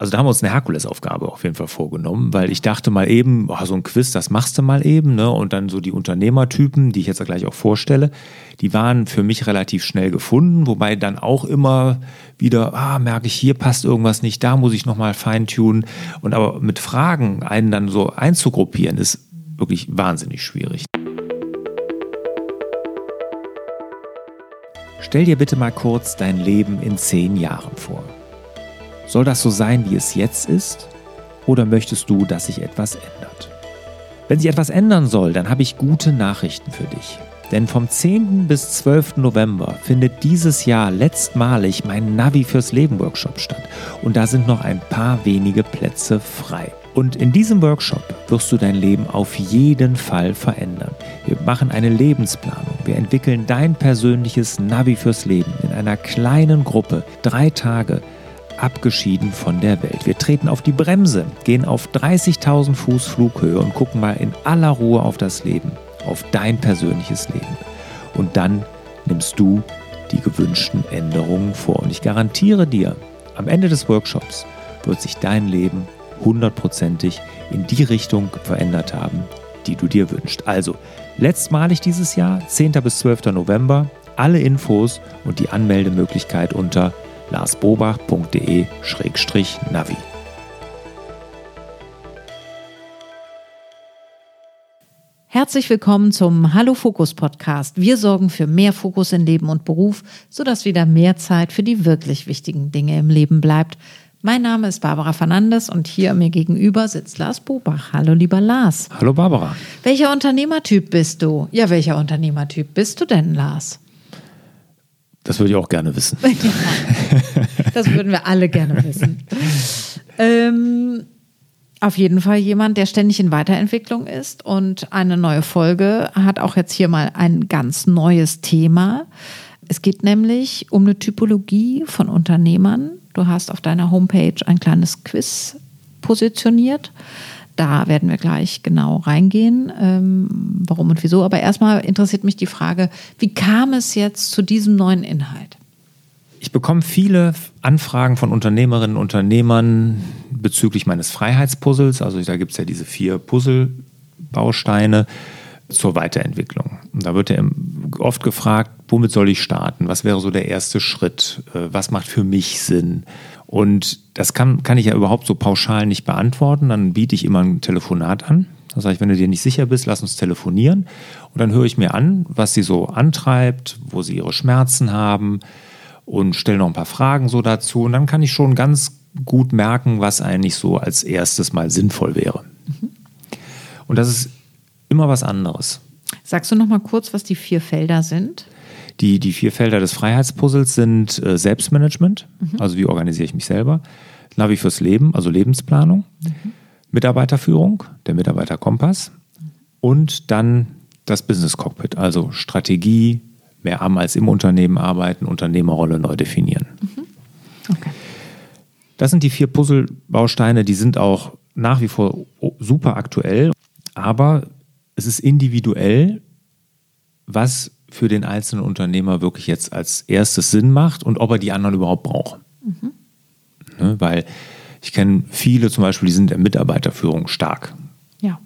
Also da haben wir uns eine Herkulesaufgabe auf jeden Fall vorgenommen, weil ich dachte mal eben, oh, so ein Quiz, das machst du mal eben, ne? Und dann so die Unternehmertypen, die ich jetzt gleich auch vorstelle, die waren für mich relativ schnell gefunden, wobei dann auch immer wieder, ah, merke ich, hier passt irgendwas nicht, da muss ich nochmal feintunen. Und aber mit Fragen einen dann so einzugruppieren, ist wirklich wahnsinnig schwierig. Stell dir bitte mal kurz dein Leben in zehn Jahren vor. Soll das so sein, wie es jetzt ist? Oder möchtest du, dass sich etwas ändert? Wenn sich etwas ändern soll, dann habe ich gute Nachrichten für dich. Denn vom 10. bis 12. November findet dieses Jahr letztmalig mein Navi fürs Leben Workshop statt. Und da sind noch ein paar wenige Plätze frei. Und in diesem Workshop wirst du dein Leben auf jeden Fall verändern. Wir machen eine Lebensplanung. Wir entwickeln dein persönliches Navi fürs Leben in einer kleinen Gruppe. Drei Tage abgeschieden von der Welt. Wir treten auf die Bremse, gehen auf 30.000 Fuß Flughöhe und gucken mal in aller Ruhe auf das Leben, auf dein persönliches Leben. Und dann nimmst du die gewünschten Änderungen vor. Und ich garantiere dir, am Ende des Workshops wird sich dein Leben hundertprozentig in die Richtung verändert haben, die du dir wünschst. Also, letztmalig dieses Jahr, 10. bis 12. November, alle Infos und die Anmeldemöglichkeit unter larsbobach.de-navi. Herzlich willkommen zum Hallo Fokus Podcast. Wir sorgen für mehr Fokus in Leben und Beruf, sodass wieder mehr Zeit für die wirklich wichtigen Dinge im Leben bleibt. Mein Name ist Barbara Fernandes und hier mir gegenüber sitzt Lars Bobach. Hallo lieber Lars. Hallo Barbara. Welcher Unternehmertyp bist du? Ja, welcher Unternehmertyp bist du denn, Lars? Das würde ich auch gerne wissen. das würden wir alle gerne wissen. ähm, auf jeden Fall jemand, der ständig in Weiterentwicklung ist und eine neue Folge hat auch jetzt hier mal ein ganz neues Thema. Es geht nämlich um eine Typologie von Unternehmern. Du hast auf deiner Homepage ein kleines Quiz positioniert. Da werden wir gleich genau reingehen, ähm, warum und wieso. Aber erstmal interessiert mich die Frage, wie kam es jetzt zu diesem neuen Inhalt? Ich bekomme viele Anfragen von Unternehmerinnen und Unternehmern bezüglich meines Freiheitspuzzles. Also da gibt es ja diese vier Puzzlebausteine zur Weiterentwicklung. Und da wird ja oft gefragt, womit soll ich starten? Was wäre so der erste Schritt? Äh, was macht für mich Sinn? Und das kann, kann ich ja überhaupt so pauschal nicht beantworten. Dann biete ich immer ein Telefonat an. Das heißt, wenn du dir nicht sicher bist, lass uns telefonieren. Und dann höre ich mir an, was sie so antreibt, wo sie ihre Schmerzen haben und stelle noch ein paar Fragen so dazu. Und dann kann ich schon ganz gut merken, was eigentlich so als erstes mal sinnvoll wäre. Mhm. Und das ist immer was anderes. Sagst du noch mal kurz, was die vier Felder sind? Die, die vier Felder des Freiheitspuzzles sind äh, Selbstmanagement, mhm. also wie organisiere ich mich selber, Navi fürs Leben, also Lebensplanung, mhm. Mitarbeiterführung, der Mitarbeiterkompass mhm. und dann das Business Cockpit, also Strategie, mehr am als im Unternehmen arbeiten, Unternehmerrolle neu definieren. Mhm. Okay. Das sind die vier Puzzlebausteine, die sind auch nach wie vor super aktuell, aber es ist individuell, was für den einzelnen Unternehmer wirklich jetzt als erstes Sinn macht und ob er die anderen überhaupt braucht. Mhm. Ne, weil ich kenne viele zum Beispiel, die sind in Mitarbeiterführung stark. Ja.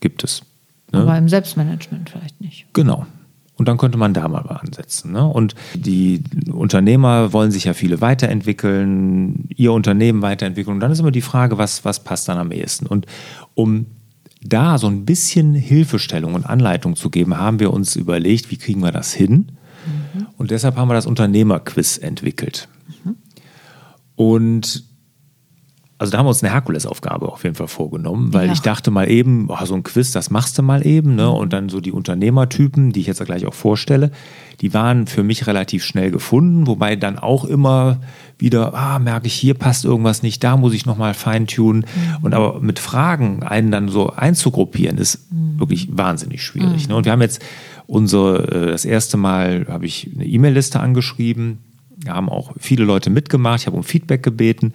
Gibt es. Ne? Aber im Selbstmanagement vielleicht nicht. Genau. Und dann könnte man da mal ansetzen. Ne? Und die Unternehmer wollen sich ja viele weiterentwickeln, ihr Unternehmen weiterentwickeln. Und dann ist immer die Frage, was, was passt dann am ehesten? Und um da so ein bisschen Hilfestellung und Anleitung zu geben, haben wir uns überlegt, wie kriegen wir das hin? Mhm. Und deshalb haben wir das Unternehmerquiz entwickelt. Mhm. Und also da haben wir uns eine Herkulesaufgabe auf jeden Fall vorgenommen, weil ja. ich dachte mal eben, oh, so ein Quiz, das machst du mal eben, ne? Und dann so die Unternehmertypen, die ich jetzt gleich auch vorstelle, die waren für mich relativ schnell gefunden, wobei dann auch immer wieder, ah, merke ich, hier passt irgendwas nicht, da muss ich nochmal feintunen. Mhm. Und aber mit Fragen einen dann so einzugruppieren, ist mhm. wirklich wahnsinnig schwierig. Mhm. Ne? Und wir haben jetzt unsere, äh, das erste Mal habe ich eine E-Mail-Liste angeschrieben, wir haben auch viele Leute mitgemacht, ich habe um Feedback gebeten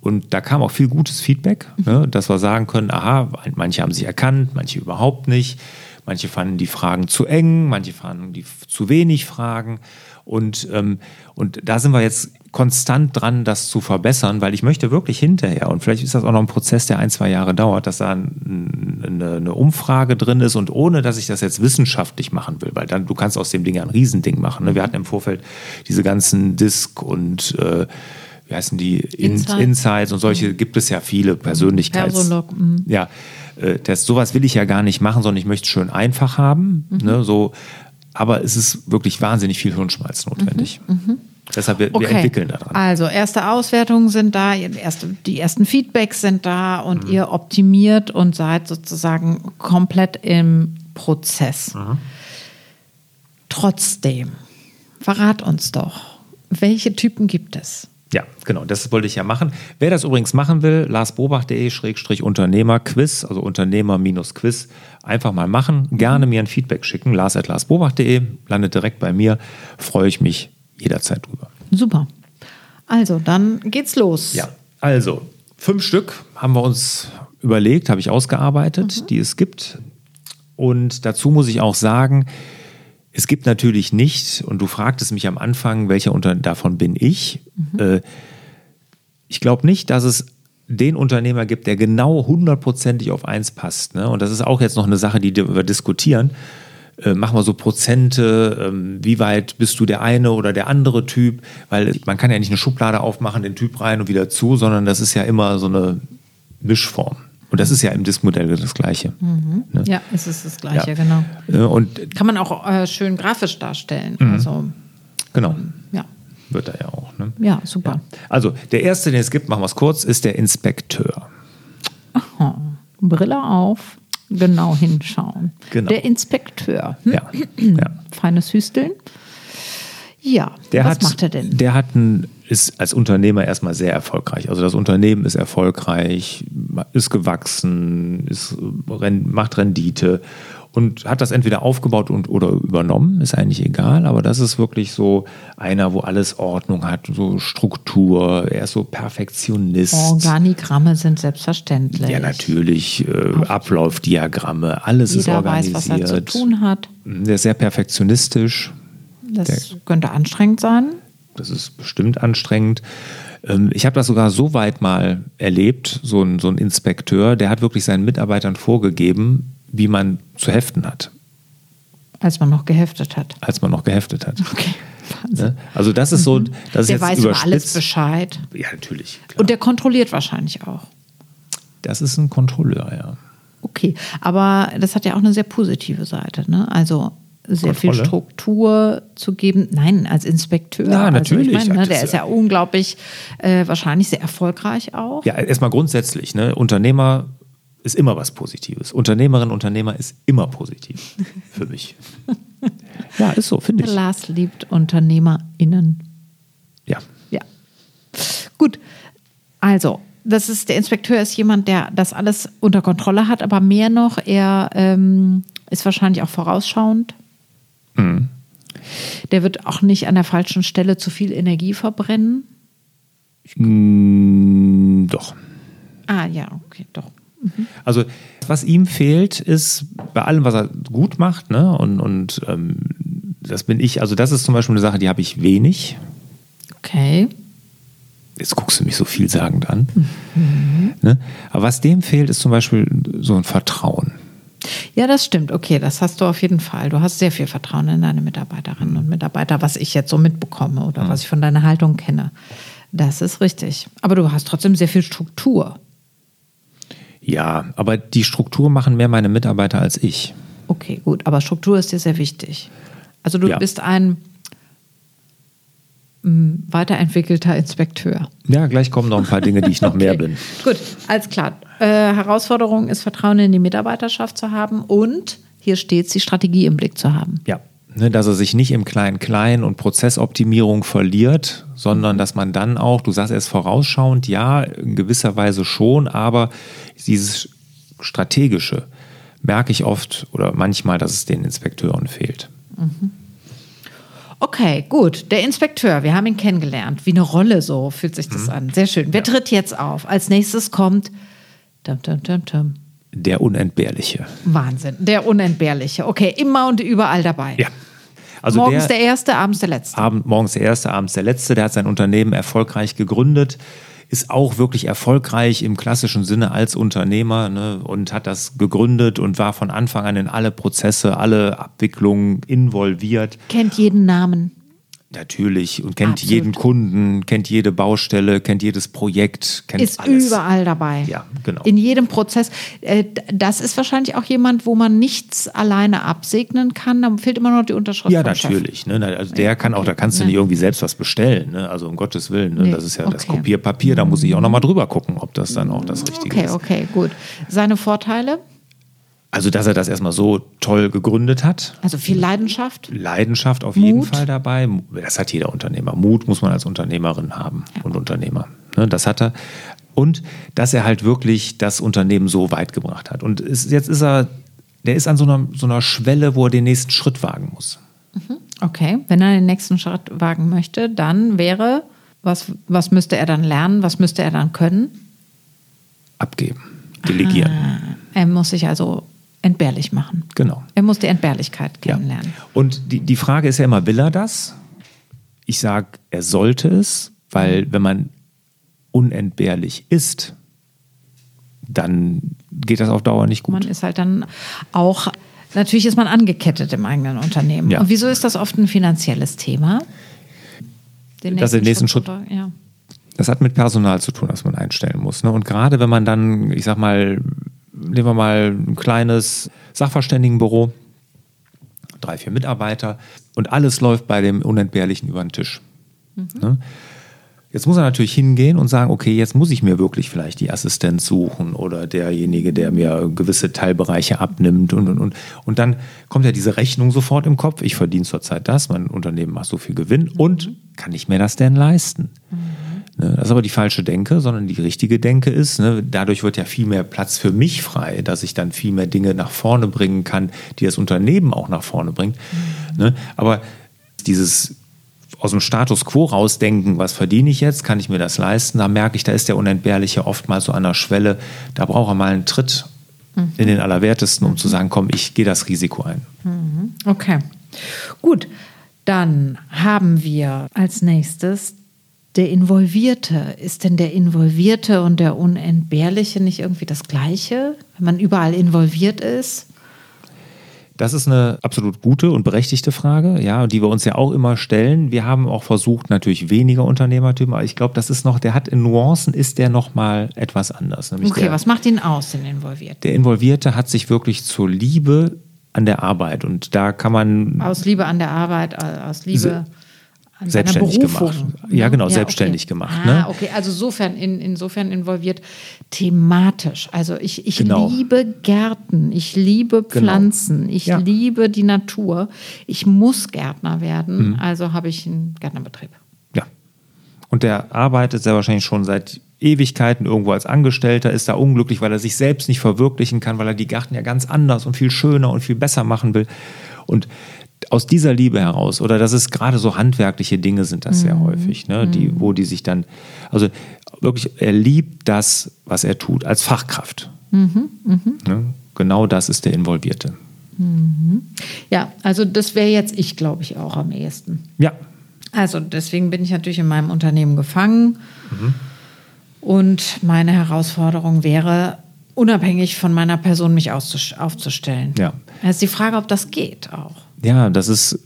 und da kam auch viel gutes Feedback, ne, dass wir sagen können, aha, manche haben sich erkannt, manche überhaupt nicht. Manche fanden die Fragen zu eng, manche fanden die zu wenig Fragen. Und, ähm, und da sind wir jetzt konstant dran, das zu verbessern, weil ich möchte wirklich hinterher, und vielleicht ist das auch noch ein Prozess, der ein, zwei Jahre dauert, dass da eine, eine Umfrage drin ist und ohne, dass ich das jetzt wissenschaftlich machen will, weil dann, du kannst aus dem Ding ja ein Riesending machen. Ne? Wir hatten im Vorfeld diese ganzen Disk und äh, wie heißen die Insight. Insights und solche gibt es ja viele Persönlichkeits. Persolog, mhm. Ja, äh, das, sowas will ich ja gar nicht machen, sondern ich möchte es schön einfach haben. Ne, so, aber es ist wirklich wahnsinnig viel Hirnschmalz notwendig. Deshalb, wir, wir entwickeln daran. Also erste Auswertungen sind da, erste, die ersten Feedbacks sind da und ihr optimiert und seid sozusagen komplett im Prozess. Trotzdem, verrat uns doch, welche Typen gibt es? Ja, genau, das wollte ich ja machen. Wer das übrigens machen will, larsbobach.de-unternehmer-quiz, also Unternehmer-Quiz, einfach mal machen. Gerne mir ein Feedback schicken, lars.larsbobach.de, landet direkt bei mir. Freue ich mich jederzeit drüber. Super. Also, dann geht's los. Ja, also fünf Stück haben wir uns überlegt, habe ich ausgearbeitet, die es gibt. Und dazu muss ich auch sagen, es gibt natürlich nicht, und du fragtest mich am Anfang, welcher unter davon bin ich. Äh, ich glaube nicht, dass es den Unternehmer gibt, der genau hundertprozentig auf eins passt. Ne? Und das ist auch jetzt noch eine Sache, die wir diskutieren. Äh, machen wir so Prozente, ähm, wie weit bist du der eine oder der andere Typ? Weil man kann ja nicht eine Schublade aufmachen, den Typ rein und wieder zu, sondern das ist ja immer so eine Mischform. Und das ist ja im Diskmodell das Gleiche. Ne? Ja, es ist das Gleiche, Ja. genau. Äh, Und Kann man auch äh, schön grafisch darstellen. Mhm. Also, genau, ja. wird er ja auch. Ne? Ja, super. Also der erste, den es gibt, machen wir es kurz, ist der Inspekteur. Oh, Brille auf, genau hinschauen. Genau. Der Inspekteur. Hm? Ja, ja. Feines Hüsteln. Ja, Der was hat, macht er denn? Der hat ein, ist als Unternehmer erstmal sehr erfolgreich. Also das Unternehmen ist erfolgreich, ist gewachsen, ist, macht Rendite und hat das entweder aufgebaut und oder übernommen, ist eigentlich egal, aber das ist wirklich so einer, wo alles Ordnung hat, so Struktur, er ist so Perfektionist. Organigramme sind selbstverständlich. Ja, natürlich, äh, Ablaufdiagramme, alles ist Jeder weiß, was organisiert. er zu tun hat. Der ist sehr perfektionistisch. Das könnte anstrengend sein. Das ist bestimmt anstrengend. Ähm, Ich habe das sogar so weit mal erlebt, so ein, so ein Inspekteur, der hat wirklich seinen Mitarbeitern vorgegeben, wie man zu heften hat, Als man noch geheftet hat. als man noch geheftet hat. Okay, Wahnsinn. Ne? Also das ist so, das ist Mhm. Der jetzt weiß über alles. Bescheid. Ja, natürlich. Klar. Und der kontrolliert wahrscheinlich auch. das ist ein Kontrolleur, ja. Okay, aber das hat ja auch eine sehr positive Seite. Ne? Also sehr viel Kontrolle? Struktur zu geben. Nein, als Inspekteur. Ja, natürlich. Also ich meine, ne, der ist ja unglaublich, äh, wahrscheinlich sehr erfolgreich auch. Ja, erstmal grundsätzlich, ne? Unternehmer ist immer was Positives. Unternehmerin, Unternehmer ist immer positiv für mich. Ja, ist so, finde ich. Lars liebt UnternehmerInnen. Ja. Ja. Gut. Also, das ist, der Inspekteur ist jemand, der das alles unter Kontrolle hat, aber mehr noch, er ähm, ist wahrscheinlich auch vorausschauend. Mhm. Der wird auch nicht an der falschen Stelle zu viel Energie verbrennen. Mm, doch. Ah, ja, okay, doch. Also, was ihm fehlt, ist bei allem, was er gut macht, ne? Und, und ähm, das bin ich, also das ist zum Beispiel eine Sache, die habe ich wenig. Okay. Jetzt guckst du mich so vielsagend an. Ne? Aber was dem fehlt, ist zum Beispiel so ein Vertrauen. Ja, das stimmt. Okay, das hast du auf jeden Fall. Du hast sehr viel Vertrauen in deine Mitarbeiterinnen und Mitarbeiter, was ich jetzt so mitbekomme oder was ich von deiner Haltung kenne. Das ist richtig. Aber du hast trotzdem sehr viel Struktur. Ja, aber die Struktur machen mehr meine Mitarbeiter als ich. Okay, gut. Aber Struktur ist dir sehr wichtig. Also du Ja. bist ein weiterentwickelter Inspekteur. Ja, gleich kommen noch ein paar Dinge, die ich noch mehr Okay. bin. Gut, alles klar. Äh, Herausforderung ist, Vertrauen in die Mitarbeiterschaft zu haben und hier steht die Strategie im Blick zu haben. Ja. Ne, dass er sich nicht im Klein-Klein und Prozessoptimierung verliert, sondern dass man dann auch, du sagst erst vorausschauend, ja, in gewisser Weise schon, aber dieses Strategische merke ich oft oder manchmal, dass es den Inspekteuren fehlt. Okay, gut. Der Inspekteur, wir haben ihn kennengelernt. Wie eine Rolle so fühlt sich Mhm. das an. Sehr schön. Wer tritt jetzt auf? Als nächstes kommt dum, dum, dum, dum. Der Unentbehrliche. Wahnsinn. Der Unentbehrliche. Okay, immer und überall dabei. Ja. Also Morgens der, Erste, abends der Letzte. Abend, morgens der Erste, abends der Letzte. Der hat sein Unternehmen erfolgreich gegründet, ist auch wirklich erfolgreich im klassischen Sinne als Unternehmer ne, und hat das gegründet und war von Anfang an in alle Prozesse, alle Abwicklungen involviert. Kennt jeden Namen. Natürlich und kennt Absolut. jeden Kunden, kennt jede Baustelle, kennt jedes Projekt, kennt Ist alles. überall dabei. Ja, genau. In jedem Prozess. Äh, Das ist wahrscheinlich auch jemand, wo man nichts alleine absegnen kann. Da fehlt immer noch die Unterschrift Ja, natürlich. Ne? Also der kann auch, da kannst du nicht irgendwie selbst was bestellen. Ne? Also um Gottes Willen. Ne? Nee, Das ist ja das okay. Mhm. Kopierpapier. Da muss ich auch nochmal drüber gucken, ob das dann auch das Richtige Okay, ist. okay, gut. Seine Vorteile? Also, dass er das erstmal so toll gegründet hat. Also viel Leidenschaft. Leidenschaft auf jeden Mut. Fall dabei. Das hat jeder Unternehmer. Mut muss man als Unternehmerin haben und Unternehmer. Ne? Das hat er. Und dass er halt wirklich das Unternehmen so weit gebracht hat. Und jetzt ist er, der ist an so einer, so einer Schwelle, wo er den nächsten Schritt wagen muss. Okay, wenn er den nächsten Schritt wagen möchte, dann wäre, was, was müsste er dann lernen? Was müsste er dann können? Abgeben, delegieren. Er muss sich also entbehrlich machen. Genau. Er muss die Entbehrlichkeit Ja. kennenlernen. Und die, die Frage ist ja immer, will er das? Ich sage, er sollte es, weil wenn man unentbehrlich ist, dann geht das auf Dauer nicht gut. Man ist halt dann auch, natürlich ist man angekettet im eigenen Unternehmen. Ja. Und wieso ist das oft ein finanzielles Thema? Den Dass er den nächsten zu Schritt- ver- Ja. Das hat mit Personal zu tun, das man einstellen muss. Ne? Und gerade wenn man dann, ich sag mal, nehmen wir mal ein kleines Sachverständigenbüro, drei, vier Mitarbeiter und alles läuft bei dem Unentbehrlichen über den Tisch. Ne? Jetzt muss er natürlich hingehen und sagen, okay, jetzt muss ich mir wirklich vielleicht die Assistenz suchen oder derjenige, der mir gewisse Teilbereiche abnimmt und, und, und. Und dann kommt ja diese Rechnung sofort im Kopf. Ich verdiene zurzeit das, mein Unternehmen macht so viel Gewinn und kann ich mir das denn leisten? Ne, Das ist aber die falsche Denke, sondern die richtige Denke ist, ne, dadurch wird ja viel mehr Platz für mich frei, dass ich dann viel mehr Dinge nach vorne bringen kann, die das Unternehmen auch nach vorne bringt. Ne, aber dieses aus dem Status quo rausdenken, was verdiene ich jetzt, kann ich mir das leisten, da merke ich, da ist der Unentbehrliche oftmals so an der Schwelle, da braucht er mal einen Tritt in den Allerwertesten, um zu sagen, komm, ich gehe das Risiko ein. Okay. Gut, dann haben wir als nächstes der Involvierte. Ist denn der Involvierte und der Unentbehrliche nicht irgendwie das Gleiche, wenn man überall involviert ist? Das ist eine absolut gute und berechtigte Frage, ja, die wir uns ja auch immer stellen. Wir haben auch versucht, natürlich weniger Unternehmertypen, aber ich glaube, das ist noch, der hat in Nuancen, ist der noch mal etwas anders. Okay, der, was macht ihn aus, den Involvierten? der Involvierte hat sich wirklich zur Liebe an der Arbeit und da kann man Aus Liebe an der Arbeit, aus Liebe an selbstständig gemacht. Ja, genau, selbstständig okay. gemacht, Ah, ne? okay, also insofern, in, insofern involviert thematisch. Also ich, ich Genau. liebe Gärten, ich liebe Pflanzen, ich Ja. liebe die Natur. Ich muss Gärtner werden, Mhm. also habe ich einen Gärtnerbetrieb. Ja. Und der arbeitet sehr wahrscheinlich schon seit Ewigkeiten irgendwo als Angestellter, ist da unglücklich, weil er sich selbst nicht verwirklichen kann, weil er die Garten ja ganz anders und viel schöner und viel besser machen will. Und aus dieser Liebe heraus, oder das ist gerade so handwerkliche Dinge sind das sehr häufig, ne, die, wo die sich dann, also wirklich, er liebt das, was er tut, als Fachkraft. Ne? Genau das ist der Involvierte. Ja, also das wäre jetzt ich, glaube ich, auch am ehesten. Ja, Also deswegen bin ich natürlich in meinem Unternehmen gefangen. Und meine Herausforderung wäre, unabhängig von meiner Person mich aufzustellen. Ja. Es ist die Frage, ob das geht auch. Ja, das ist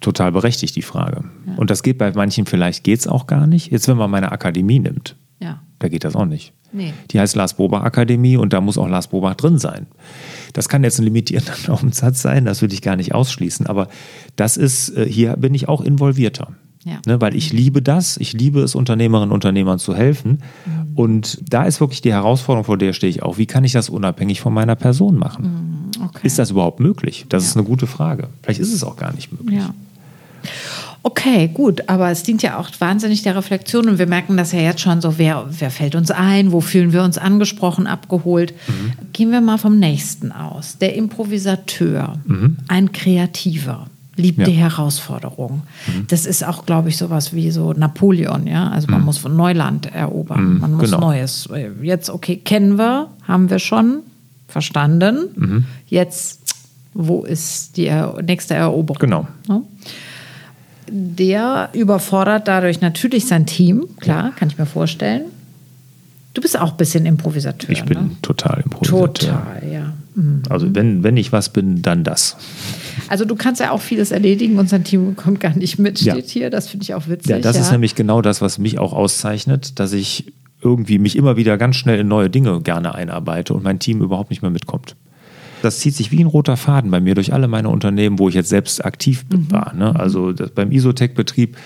total berechtigt, die Frage. Und das geht bei manchen, vielleicht geht es auch gar nicht. Jetzt, wenn man meine Akademie nimmt, Ja. da geht das auch nicht. Nee. Die heißt Lars Bobach Akademie und da muss auch Lars Bobach drin sein. Das kann jetzt ein limitierender Umsatz sein, das würde ich gar nicht ausschließen, aber das ist, äh, hier bin ich auch involvierter. Ja. Ne, weil ich liebe das, ich liebe es, Unternehmerinnen und Unternehmern zu helfen. Mhm. Und da ist wirklich die Herausforderung, vor der stehe ich auch. Wie kann ich das unabhängig von meiner Person machen? Okay. Ist das überhaupt möglich? Das ist eine gute Frage. Vielleicht ist es auch gar nicht möglich. Ja. Okay, gut, aber es dient ja auch wahnsinnig der Reflexion und wir merken das ja jetzt schon so, wer, wer fällt uns ein, wo fühlen wir uns angesprochen, abgeholt. Gehen wir mal vom nächsten aus. Der Improvisateur, ein Kreativer, liebt Ja. die Herausforderung. Das ist auch, glaube ich, sowas wie so Napoleon, ja. Also man muss von Neuland erobern, man muss genau. Neues. Jetzt, okay, kennen wir, haben wir schon verstanden. Jetzt wo ist die nächste Eroberung. Genau. Ne? Der überfordert dadurch natürlich sein Team, klar, kann ich mir vorstellen. Du bist auch ein bisschen Improvisateur. Ich bin ne? total Improvisateur. Total, ja. Mhm. Also wenn, wenn ich was bin, dann das. Also du kannst ja auch vieles erledigen und sein Team kommt gar nicht mit, Ja. steht hier. Das finde ich auch witzig. Ja, das ist nämlich genau das, was mich auch auszeichnet, dass ich irgendwie mich immer wieder ganz schnell in neue Dinge gerne einarbeite und mein Team überhaupt nicht mehr mitkommt. Das zieht sich wie ein roter Faden bei mir durch alle meine Unternehmen, wo ich jetzt selbst aktiv war. Ne? Also beim Isotech-Betrieb,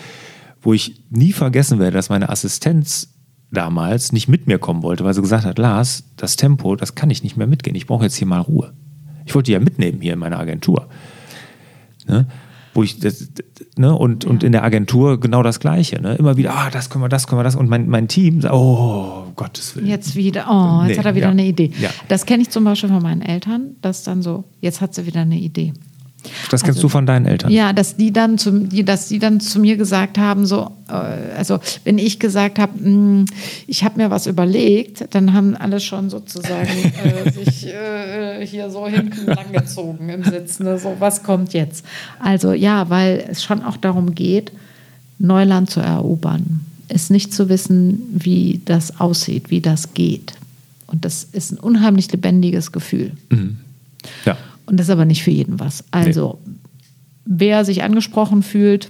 wo ich nie vergessen werde, dass meine Assistenz damals nicht mit mir kommen wollte, weil sie gesagt hat, Lars, das Tempo, das kann ich nicht mehr mitgehen. Ich brauche jetzt hier mal Ruhe. Ich wollte die ja mitnehmen hier in meiner Agentur. Ne? Wo ich das, ne? und, und in der Agentur genau das Gleiche. Ne? Immer wieder, ah, das können wir, das können wir, das. Und mein, mein Team sagt, oh, Gottes Willen. Jetzt wieder, oh, jetzt Nee, hat er wieder ja. eine Idee. Ja. Das kenne ich zum Beispiel von meinen Eltern, dass dann so, jetzt hat sie wieder eine Idee. Das kennst du von deinen Eltern. Also Ja, dass die dann zu, die, dass die dann zu mir gesagt haben, so, äh, also wenn ich gesagt habe, mh, ich habe mir was überlegt, dann haben alle schon sozusagen äh, sich äh, hier so hinten langgezogen im Sitz. Ne? So, was kommt jetzt? Also ja, weil es schon auch darum geht, Neuland zu erobern. Es nicht zu wissen, wie das aussieht, wie das geht. Und das ist ein unheimlich lebendiges Gefühl. Ja. Und das ist aber nicht für jeden was. Also, wer sich angesprochen fühlt,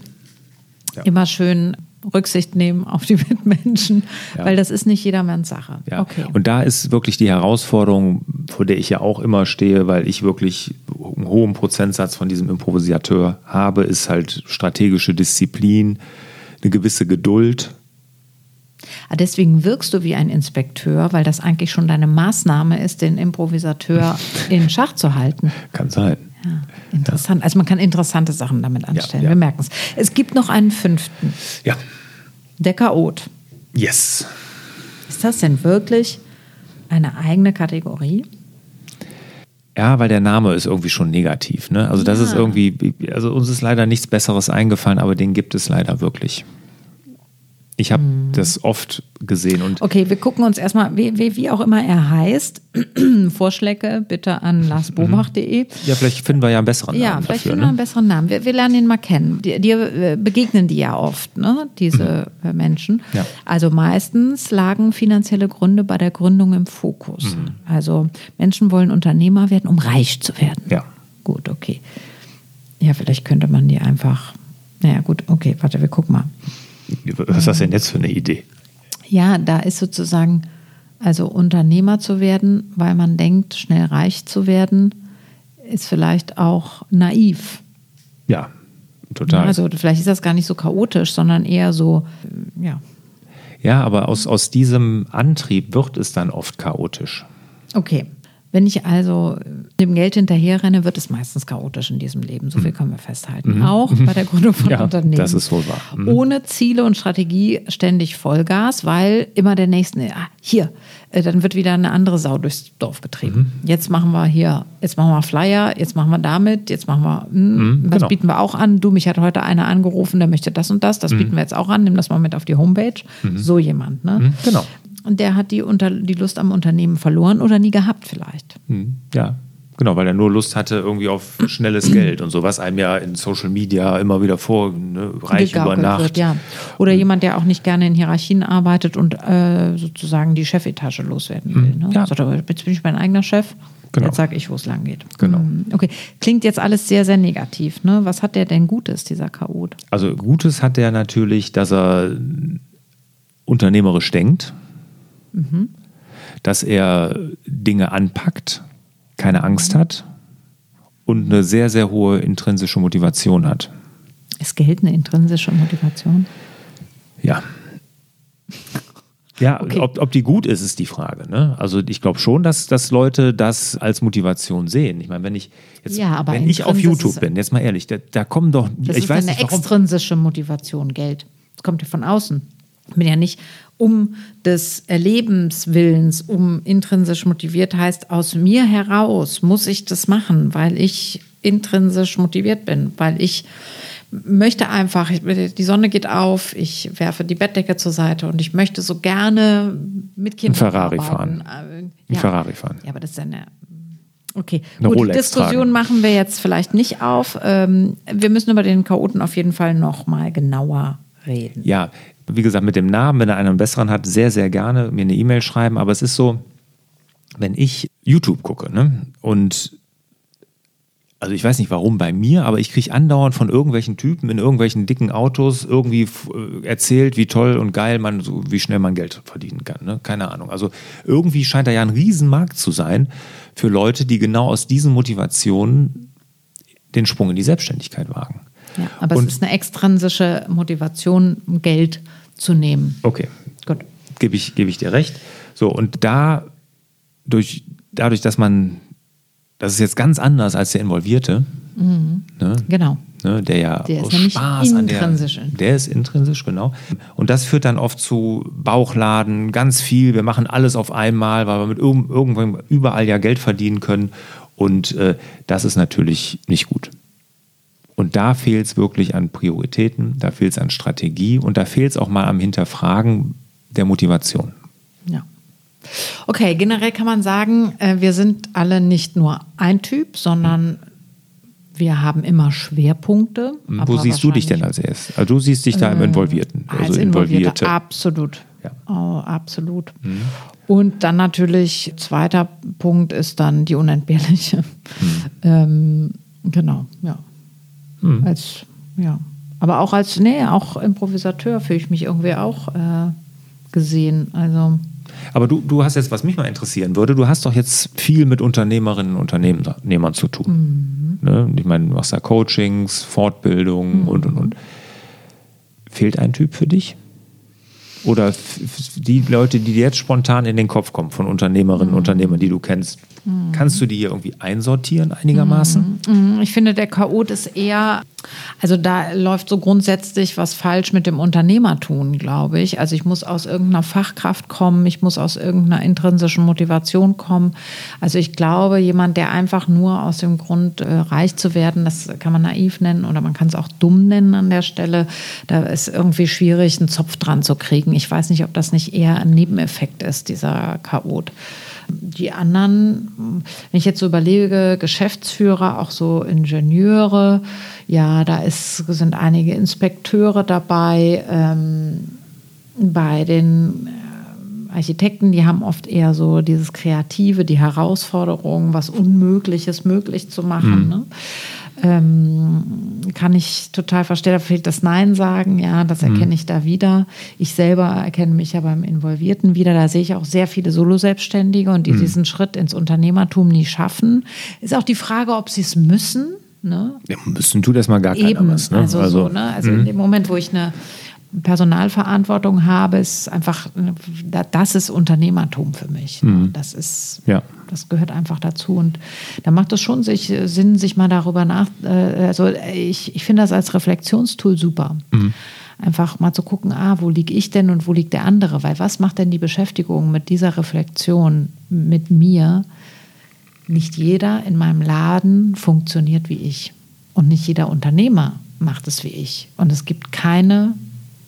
Ja. immer schön Rücksicht nehmen auf die Mitmenschen, Ja. weil das ist nicht jedermanns Sache. Ja. Okay. Und da ist wirklich die Herausforderung, vor der ich ja auch immer stehe, weil ich wirklich einen hohen Prozentsatz von diesem Improvisateur habe, ist halt strategische Disziplin, eine gewisse Geduld. Ah, Deswegen wirkst du wie ein Inspekteur, weil das eigentlich schon deine Maßnahme ist, den Improvisateur in Schach zu halten. Kann sein. Ja, interessant. Also man kann interessante Sachen damit anstellen. ja. Wir merken es. Es gibt noch einen fünften, Ja. der Chaot. Yes. Ist das denn wirklich eine eigene Kategorie? Ja, weil der Name ist irgendwie schon negativ. Ne? Also das Ja. ist irgendwie, also uns ist leider nichts Besseres eingefallen, aber den gibt es leider wirklich. Ich habe das oft gesehen und Okay, wir gucken uns erstmal, wie, wie, wie auch immer er heißt. Vorschläge bitte an larsbobach.de. ja, vielleicht finden wir ja einen besseren Ja, Namen vielleicht dafür. finden wir einen Ne? besseren Namen. Wir, wir lernen ihn mal kennen. Dir, dir äh, begegnen die ja oft, ne? diese äh, Menschen. Mhm. Ja. Also meistens lagen finanzielle Gründe bei der Gründung im Fokus. Mhm. Also Menschen wollen Unternehmer werden, um reich zu werden. Ja. Gut, okay. Ja, vielleicht könnte man die einfach. Naja, gut, okay, warte, wir gucken mal. Was ist das denn jetzt für eine Idee? Ja, da ist sozusagen, also Unternehmer zu werden, weil man denkt, schnell reich zu werden, ist vielleicht auch naiv. Ja, total. Also vielleicht ist das gar nicht so chaotisch, sondern eher so, ja. Ja, aber aus, aus diesem Antrieb wird es dann oft chaotisch. Okay. Wenn ich also dem Geld hinterherrenne, wird es meistens chaotisch in diesem Leben. So viel können wir festhalten. Auch bei der Gründung von Mhm. Ja, Unternehmen. das ist wohl wahr. Mhm. Ohne Ziele und Strategie ständig Vollgas, weil immer der nächste, ah, hier, äh, dann wird wieder eine andere Sau durchs Dorf getrieben. Mhm. Jetzt machen wir hier, jetzt machen wir Flyer, jetzt machen wir damit, jetzt machen wir, hm, Mhm, das genau. bieten wir auch an. Du, mich hat heute einer angerufen, der möchte das und das, Mhm. das bieten wir jetzt auch an, nimm das mal mit auf die Homepage. So jemand, ne? Genau. Und der hat die, unter, die Lust am Unternehmen verloren oder nie gehabt vielleicht. Mhm. Ja, genau, weil er nur Lust hatte irgendwie auf schnelles Geld und so, was einem ja in Social Media immer wieder vor, ne, reich über Gegaukelt Nacht. Wird, ja. Oder jemand, der auch nicht gerne in Hierarchien arbeitet und äh, sozusagen die Chefetage loswerden will. Ne? Mhm. Ja. Er, jetzt bin ich mein eigener Chef. Genau. Jetzt sage ich, wo es lang geht. Genau. Hm, Okay, klingt jetzt alles sehr, sehr negativ. Ne? Was hat der denn Gutes, dieser Chaot? Also Gutes hat er natürlich, dass er unternehmerisch denkt, dass er Dinge anpackt, keine Angst hat und eine sehr, sehr hohe intrinsische Motivation hat. Ist Geld eine intrinsische Motivation? Ja. Ja, Okay. ob, ob die gut ist, ist die Frage. Ne? Also ich glaube schon, dass, dass Leute das als Motivation sehen. Ich meine, wenn ich jetzt, Ja, wenn ich auf YouTube bin, jetzt mal ehrlich, da, da kommen doch, Das ich ist weiß eine nicht extrinsische Motivation, Geld. Das kommt ja von außen. Ich bin ja nicht um des Erlebenswillens, um intrinsisch motiviert heißt, aus mir heraus muss ich das machen, weil ich intrinsisch motiviert bin, weil ich möchte einfach, die Sonne geht auf, ich werfe die Bettdecke zur Seite und ich möchte so gerne mit Kindern Ferrari arbeiten. fahren. Äh, Ein Ferrari fahren. Ja, aber das ist ja eine Okay, eine gut, die Rolex Diskussion tragen. machen wir jetzt vielleicht nicht auf. Ähm, wir müssen über den Chaoten auf jeden Fall noch mal genauer reden. Ja, wie gesagt, mit dem Namen, wenn er einen besseren hat, sehr, sehr gerne mir eine E-Mail schreiben. Aber es ist so, wenn ich YouTube gucke, ne? Und also ich weiß nicht warum bei mir, aber ich kriege andauernd von irgendwelchen Typen in irgendwelchen dicken Autos irgendwie äh, erzählt, wie toll und geil man, so wie schnell man Geld verdienen kann. Ne? Keine Ahnung. Also irgendwie scheint da ja ein Riesenmarkt zu sein für Leute, die genau aus diesen Motivationen den Sprung in die Selbstständigkeit wagen. Ja, aber Und- es ist eine extrinsische Motivation, Geld zu nehmen. Okay, Gut. gebe ich, gebe ich dir recht. So, und da, durch, dadurch, dass man, das ist jetzt ganz anders als der Involvierte, ne, Genau. ne, der ja Der ist aus nämlich Spaß an der, intrinsisch. der ist intrinsisch, genau. Und das führt dann oft zu Bauchladen, ganz viel, wir machen alles auf einmal, weil wir mit irgend, irgendwann überall ja Geld verdienen können und äh, das ist natürlich nicht gut. Und da fehlt es wirklich an Prioritäten, da fehlt es an Strategie und da fehlt es auch mal am Hinterfragen der Motivation. Ja. Okay, generell kann man sagen, äh, wir sind alle nicht nur ein Typ, sondern wir haben immer Schwerpunkte. Wo aber siehst du dich denn als erstes? Also du siehst dich da im Involvierten. Als Also Involvierte, absolut. Ja. Oh, absolut. Und dann natürlich, zweiter Punkt ist dann die unentbehrliche. Ähm, genau, ja. Als, ja. Aber auch als, nee, auch Improvisateur fühle ich mich irgendwie auch äh, gesehen. Also, Aber du, du hast jetzt, was mich mal interessieren würde, du hast doch jetzt viel mit Unternehmerinnen und Unternehmern zu tun. Ne? Ich meine, du machst ja Coachings, Fortbildung und und und. Fehlt ein Typ für dich? Oder die Leute, die dir jetzt spontan in den Kopf kommen, von Unternehmerinnen und Unternehmern, die du kennst, kannst du die hier irgendwie einsortieren einigermaßen? Mm, Ich finde, der Chaot ist eher, also da läuft so grundsätzlich was falsch mit dem Unternehmertun, glaube ich. Also ich muss aus irgendeiner Fachkraft kommen, ich muss aus irgendeiner intrinsischen Motivation kommen. Also ich glaube, jemand, der einfach nur aus dem Grund äh, reich zu werden, das kann man naiv nennen oder man kann es auch dumm nennen an der Stelle, da ist irgendwie schwierig, einen Zopf dran zu kriegen. Ich weiß nicht, ob das nicht eher ein Nebeneffekt ist, dieser Chaot. Die anderen, wenn ich jetzt so überlege, Geschäftsführer, auch so Ingenieure, ja, da ist, sind einige Inspekteure dabei. Ähm, bei den ähm, Architekten, die haben oft eher so dieses Kreative, die Herausforderung, was Unmögliches möglich zu machen. Ne? Ähm, kann ich total verstehen, da fehlt das Nein sagen, ja, das erkenne ich da wieder. Ich selber erkenne mich ja beim Involvierten wieder, da sehe ich auch sehr viele Solo-Selbstständige und die diesen Schritt ins Unternehmertum nie schaffen. Ist auch die Frage, ob sie es müssen. Ne? Ja, müssen tut erstmal gar keiner Eben, was. Ne? also, so, ne? also in dem Moment, wo ich eine Personalverantwortung habe, ist einfach, da- das ist Unternehmertum für mich. ne? Das ist, Ja. das gehört einfach dazu. Und da macht es schon sich, Sinn, sich mal darüber nach, äh, also ich, ich finde das als Reflexionstool super. Einfach mal zu gucken, ah, wo liege ich denn und wo liegt der andere? Weil was macht denn die Beschäftigung mit dieser Reflexion mit mir? Nicht jeder in meinem Laden funktioniert wie ich. Und nicht jeder Unternehmer macht es wie ich. Und es gibt keine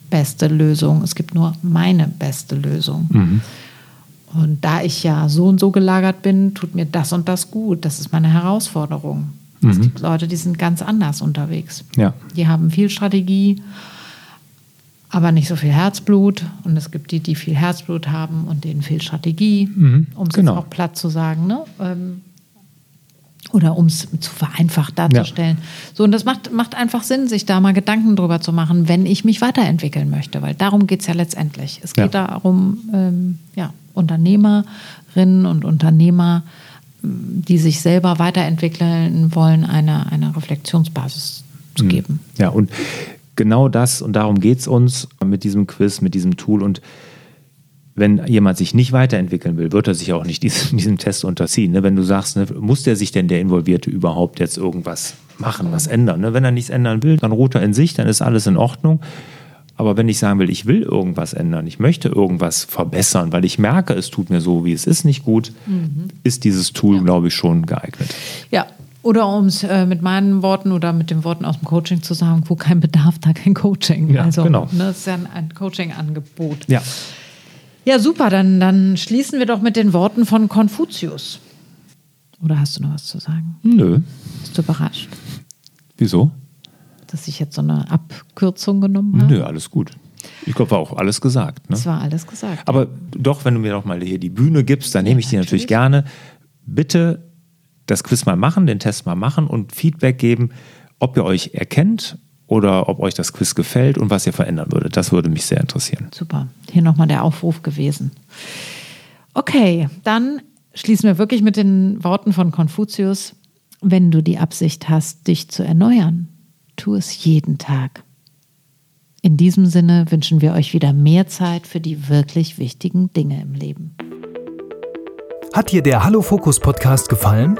beste Lösung. Es gibt nur meine beste Lösung. Und da ich ja so und so gelagert bin, tut mir das und das gut. Das ist meine Herausforderung. Es gibt Leute, die sind ganz anders unterwegs. Ja. Die haben viel Strategie, aber nicht so viel Herzblut. Und es gibt die, die viel Herzblut haben und denen viel Strategie, um es genau. jetzt auch platt zu sagen. Ne? Ähm, oder um es zu vereinfacht darzustellen. So, und das macht, macht einfach Sinn, sich da mal Gedanken drüber zu machen, wenn ich mich weiterentwickeln möchte, weil darum geht es ja letztendlich. Es geht Ja. darum, ähm, ja, Unternehmerinnen und Unternehmer, die sich selber weiterentwickeln wollen, eine, eine Reflexionsbasis zu geben. Ja, und genau das, und darum geht es uns mit diesem Quiz, mit diesem Tool. Und wenn jemand sich nicht weiterentwickeln will, wird er sich auch nicht diesem, diesem Test unterziehen. Ne? Wenn du sagst, ne, muss der sich denn der Involvierte überhaupt jetzt irgendwas machen, was ändern? Ne? Wenn er nichts ändern will, dann ruht er in sich, dann ist alles in Ordnung. Aber wenn ich sagen will, ich will irgendwas ändern, ich möchte irgendwas verbessern, weil ich merke, es tut mir so, wie es ist, nicht gut, ist dieses Tool, glaube ich, schon geeignet. Ja. Oder um es äh, mit meinen Worten oder mit den Worten aus dem Coaching zu sagen, wo kein Bedarf, da kein Coaching. Ja, also, genau. ne, das ist ja ein, ein Coaching-Angebot. Ja. Ja, super. Dann, dann schließen wir doch mit den Worten von Konfuzius. Oder hast du noch was zu sagen? Nö. Bist du überrascht, Wieso? dass ich jetzt so eine Abkürzung genommen habe? Nö, alles gut. Ich glaube, war auch alles gesagt. Ne? Das war alles gesagt. Aber doch, wenn du mir noch mal hier die Bühne gibst, dann nehme ich die natürlich gerne. Bitte das Quiz mal machen, den Test mal machen und Feedback geben, ob ihr euch erkennt oder ob euch das Quiz gefällt und was ihr verändern würdet. Das würde mich sehr interessieren. Super. Hier nochmal der Aufruf gewesen. Okay, dann schließen wir wirklich mit den Worten von Konfuzius. Wenn du die Absicht hast, dich zu erneuern, tu es jeden Tag. In diesem Sinne wünschen wir euch wieder mehr Zeit für die wirklich wichtigen Dinge im Leben. Hat dir der Hallo Fokus Podcast gefallen?